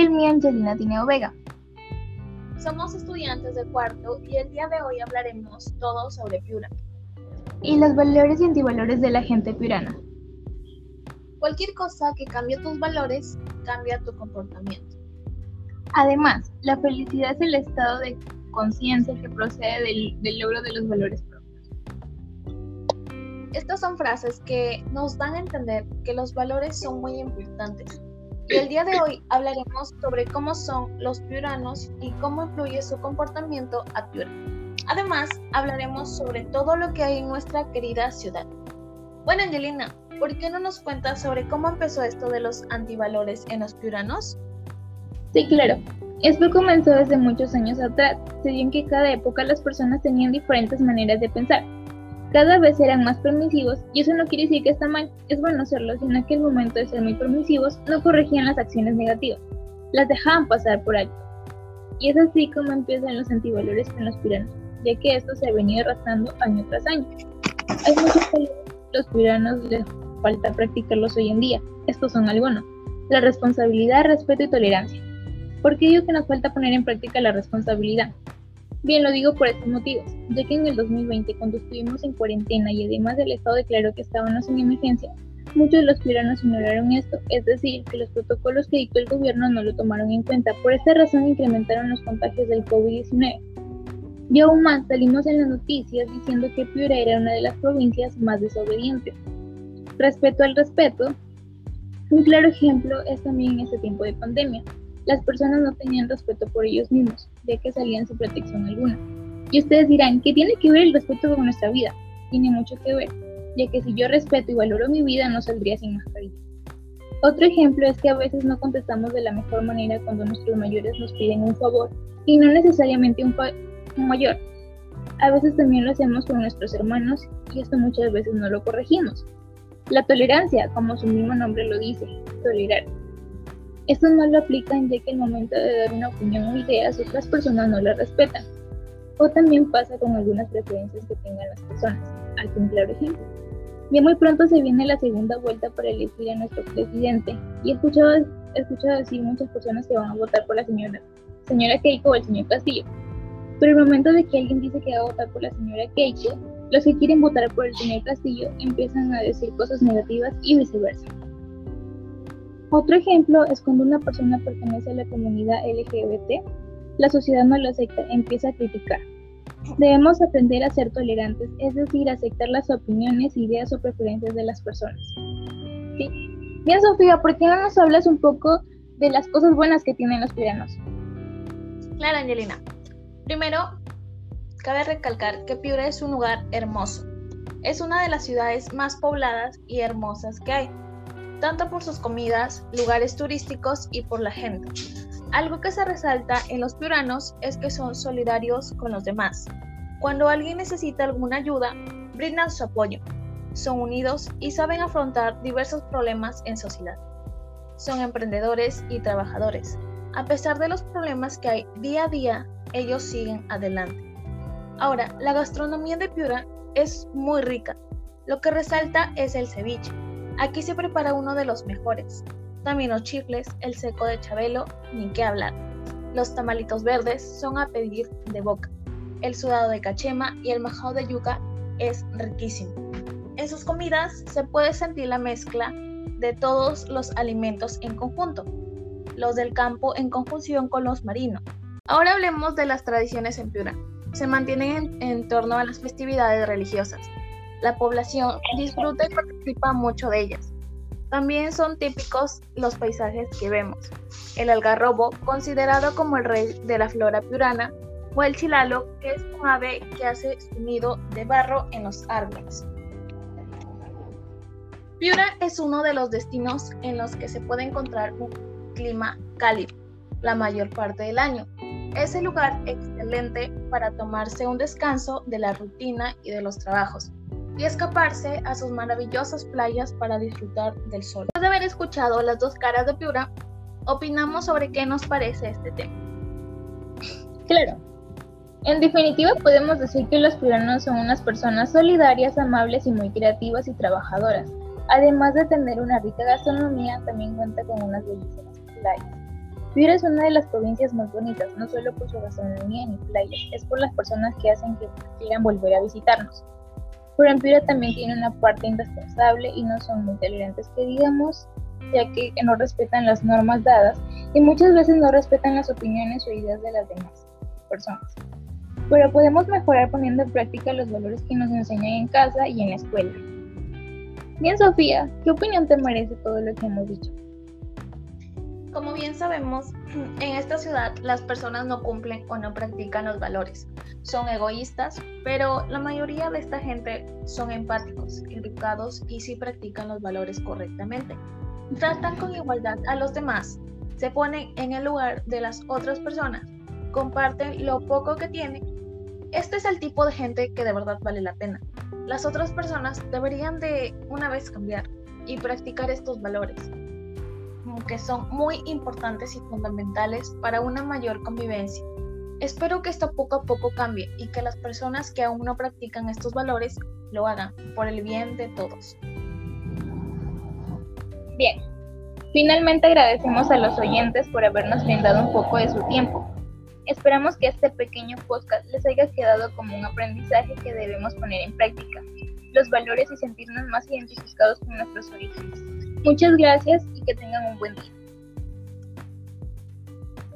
el mío Angelina Tineo Vega. Somos estudiantes de cuarto y el día de hoy hablaremos todo sobre Piura. Y los valores y antivalores de la gente piurana. Cualquier cosa que cambie tus valores, cambia tu comportamiento. Además, la felicidad es el estado de conciencia que procede del, del logro de los valores propios. Estas son frases que nos dan a entender que los valores son muy importantes. Y el día de hoy hablaremos sobre cómo son los piuranos y cómo influye su comportamiento a Piura. Además, hablaremos sobre todo lo que hay en nuestra querida ciudad. Bueno, Angelina, ¿por qué no nos cuentas sobre cómo empezó esto de los antivalores en los piuranos? Sí, claro. Esto comenzó desde muchos años atrás. Se dio en que cada época las personas tenían diferentes maneras de pensar. Cada vez eran más permisivos y eso no quiere decir que está mal, es bueno hacerlo, sino que el momento de ser muy permisivos no corregían las acciones negativas, las dejaban pasar por alto. Y es así como empiezan los antivalores con los piranos, ya que esto se ha venido arrastrando año tras año. Hay muchos valores los piranos les falta practicarlos hoy en día. Estos son algunos. La responsabilidad, respeto y tolerancia. ¿Por qué digo que nos falta poner en práctica la responsabilidad? Bien, lo digo por estos motivos, ya que en el 2020, cuando estuvimos en cuarentena y además el Estado declaró que estábamos en emergencia, muchos de los ciudadanos ignoraron esto, es decir, que los protocolos que dictó el gobierno no lo tomaron en cuenta. Por esta razón incrementaron los contagios del COVID-19. Y aún más, salimos en las noticias diciendo que Piura era una de las provincias más desobedientes. Respecto al respeto, un claro ejemplo es también en este tiempo de pandemia, las personas no tenían respeto por ellos mismos, ya que salían sin protección alguna. Y ustedes dirán, ¿qué tiene que ver el respeto con nuestra vida? Tiene mucho que ver, ya que si yo respeto y valoro mi vida, no saldría sin mascarilla. Otro ejemplo es que a veces no contestamos de la mejor manera cuando nuestros mayores nos piden un favor, y no necesariamente un, un mayor. A veces también lo hacemos con nuestros hermanos y esto muchas veces no lo corregimos. La tolerancia, como su mismo nombre lo dice, tolerar. Esto no lo aplican ya que el momento de dar una opinión o ideas otras personas no la respetan. O también pasa con algunas preferencias que tengan las personas. Aquí un claro ejemplo. Ya muy pronto se viene la segunda vuelta para elegir a nuestro presidente y he escuchado, he escuchado decir muchas personas que van a votar por la señora, señora Keiko o el señor Castillo. Pero el momento de que alguien dice que va a votar por la señora Keiko, los que quieren votar por el señor Castillo empiezan a decir cosas negativas y viceversa. Otro ejemplo es cuando una persona pertenece a la comunidad LGBT, la sociedad no lo acepta, empieza a criticar. Debemos aprender a ser tolerantes, es decir, aceptar las opiniones, ideas o preferencias de las personas. ¿Sí? Bien, Sofía, ¿por qué no nos hablas un poco de las cosas buenas que tienen los piuranos? Claro, Angelina. Primero, cabe recalcar que Piura es un lugar hermoso. Es una de las ciudades más pobladas y hermosas que hay tanto por sus comidas, lugares turísticos y por la gente. Algo que se resalta en los piuranos es que son solidarios con los demás. Cuando alguien necesita alguna ayuda, brindan su apoyo. Son unidos y saben afrontar diversos problemas en sociedad. Son emprendedores y trabajadores. A pesar de los problemas que hay día a día, ellos siguen adelante. Ahora, la gastronomía de Piura es muy rica. Lo que resalta es el ceviche, Aquí se prepara uno de los mejores. También los chifles, el seco de chabelo, ni qué hablar. Los tamalitos verdes son a pedir de boca. El sudado de cachema y el majao de yuca es riquísimo. En sus comidas se puede sentir la mezcla de todos los alimentos en conjunto, los del campo en conjunción con los marinos. Ahora hablemos de las tradiciones en Piura. Se mantienen en, en torno a las festividades religiosas. La población disfruta y participa mucho de ellas. También son típicos los paisajes que vemos. El algarrobo, considerado como el rey de la flora piurana, o el chilalo, que es un ave que hace su nido de barro en los árboles. Piura es uno de los destinos en los que se puede encontrar un clima cálido la mayor parte del año. Es el lugar excelente para tomarse un descanso de la rutina y de los trabajos y escaparse a sus maravillosas playas para disfrutar del sol. Después de haber escuchado las dos caras de Piura, opinamos sobre qué nos parece este tema. Claro. En definitiva, podemos decir que los piuranos son unas personas solidarias, amables y muy creativas y trabajadoras. Además de tener una rica gastronomía, también cuenta con unas bellísimas playas. Piura es una de las provincias más bonitas, no solo por su gastronomía ni playas, es por las personas que hacen que quieran volver a visitarnos. Pero en también tiene una parte indispensable y no son muy tolerantes que digamos, ya que no respetan las normas dadas y muchas veces no respetan las opiniones o ideas de las demás personas. Pero podemos mejorar poniendo en práctica los valores que nos enseñan en casa y en la escuela. Bien, Sofía, ¿qué opinión te merece todo lo que hemos dicho? Como bien sabemos, en esta ciudad las personas no cumplen o no practican los valores. Son egoístas, pero la mayoría de esta gente son empáticos, educados y sí practican los valores correctamente. Tratan con igualdad a los demás, se ponen en el lugar de las otras personas, comparten lo poco que tienen. Este es el tipo de gente que de verdad vale la pena. Las otras personas deberían de una vez cambiar y practicar estos valores que son muy importantes y fundamentales para una mayor convivencia. Espero que esto poco a poco cambie y que las personas que aún no practican estos valores lo hagan por el bien de todos. Bien, finalmente agradecemos a los oyentes por habernos brindado un poco de su tiempo. Esperamos que este pequeño podcast les haya quedado como un aprendizaje que debemos poner en práctica, los valores y sentirnos más identificados con nuestros orígenes. Muchas gracias y que tengan un buen día.